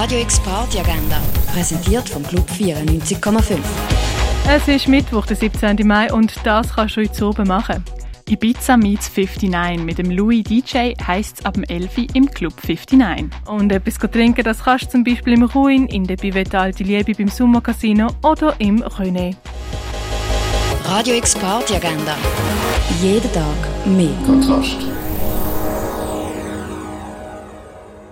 Radio X Party Agenda, präsentiert vom Club 94,5. Es ist Mittwoch, der 17. Mai und das kannst du heute oben machen. Ibiza meets 59 mit dem Louis DJ heisst es ab dem 11 im Club 59. Und etwas trinken, das kannst du zum Beispiel im Ruin, in der Bivette Alte Liebe beim Summer Casino oder im René. Radio X Party Agenda. Jeden Tag mehr. Kontrast.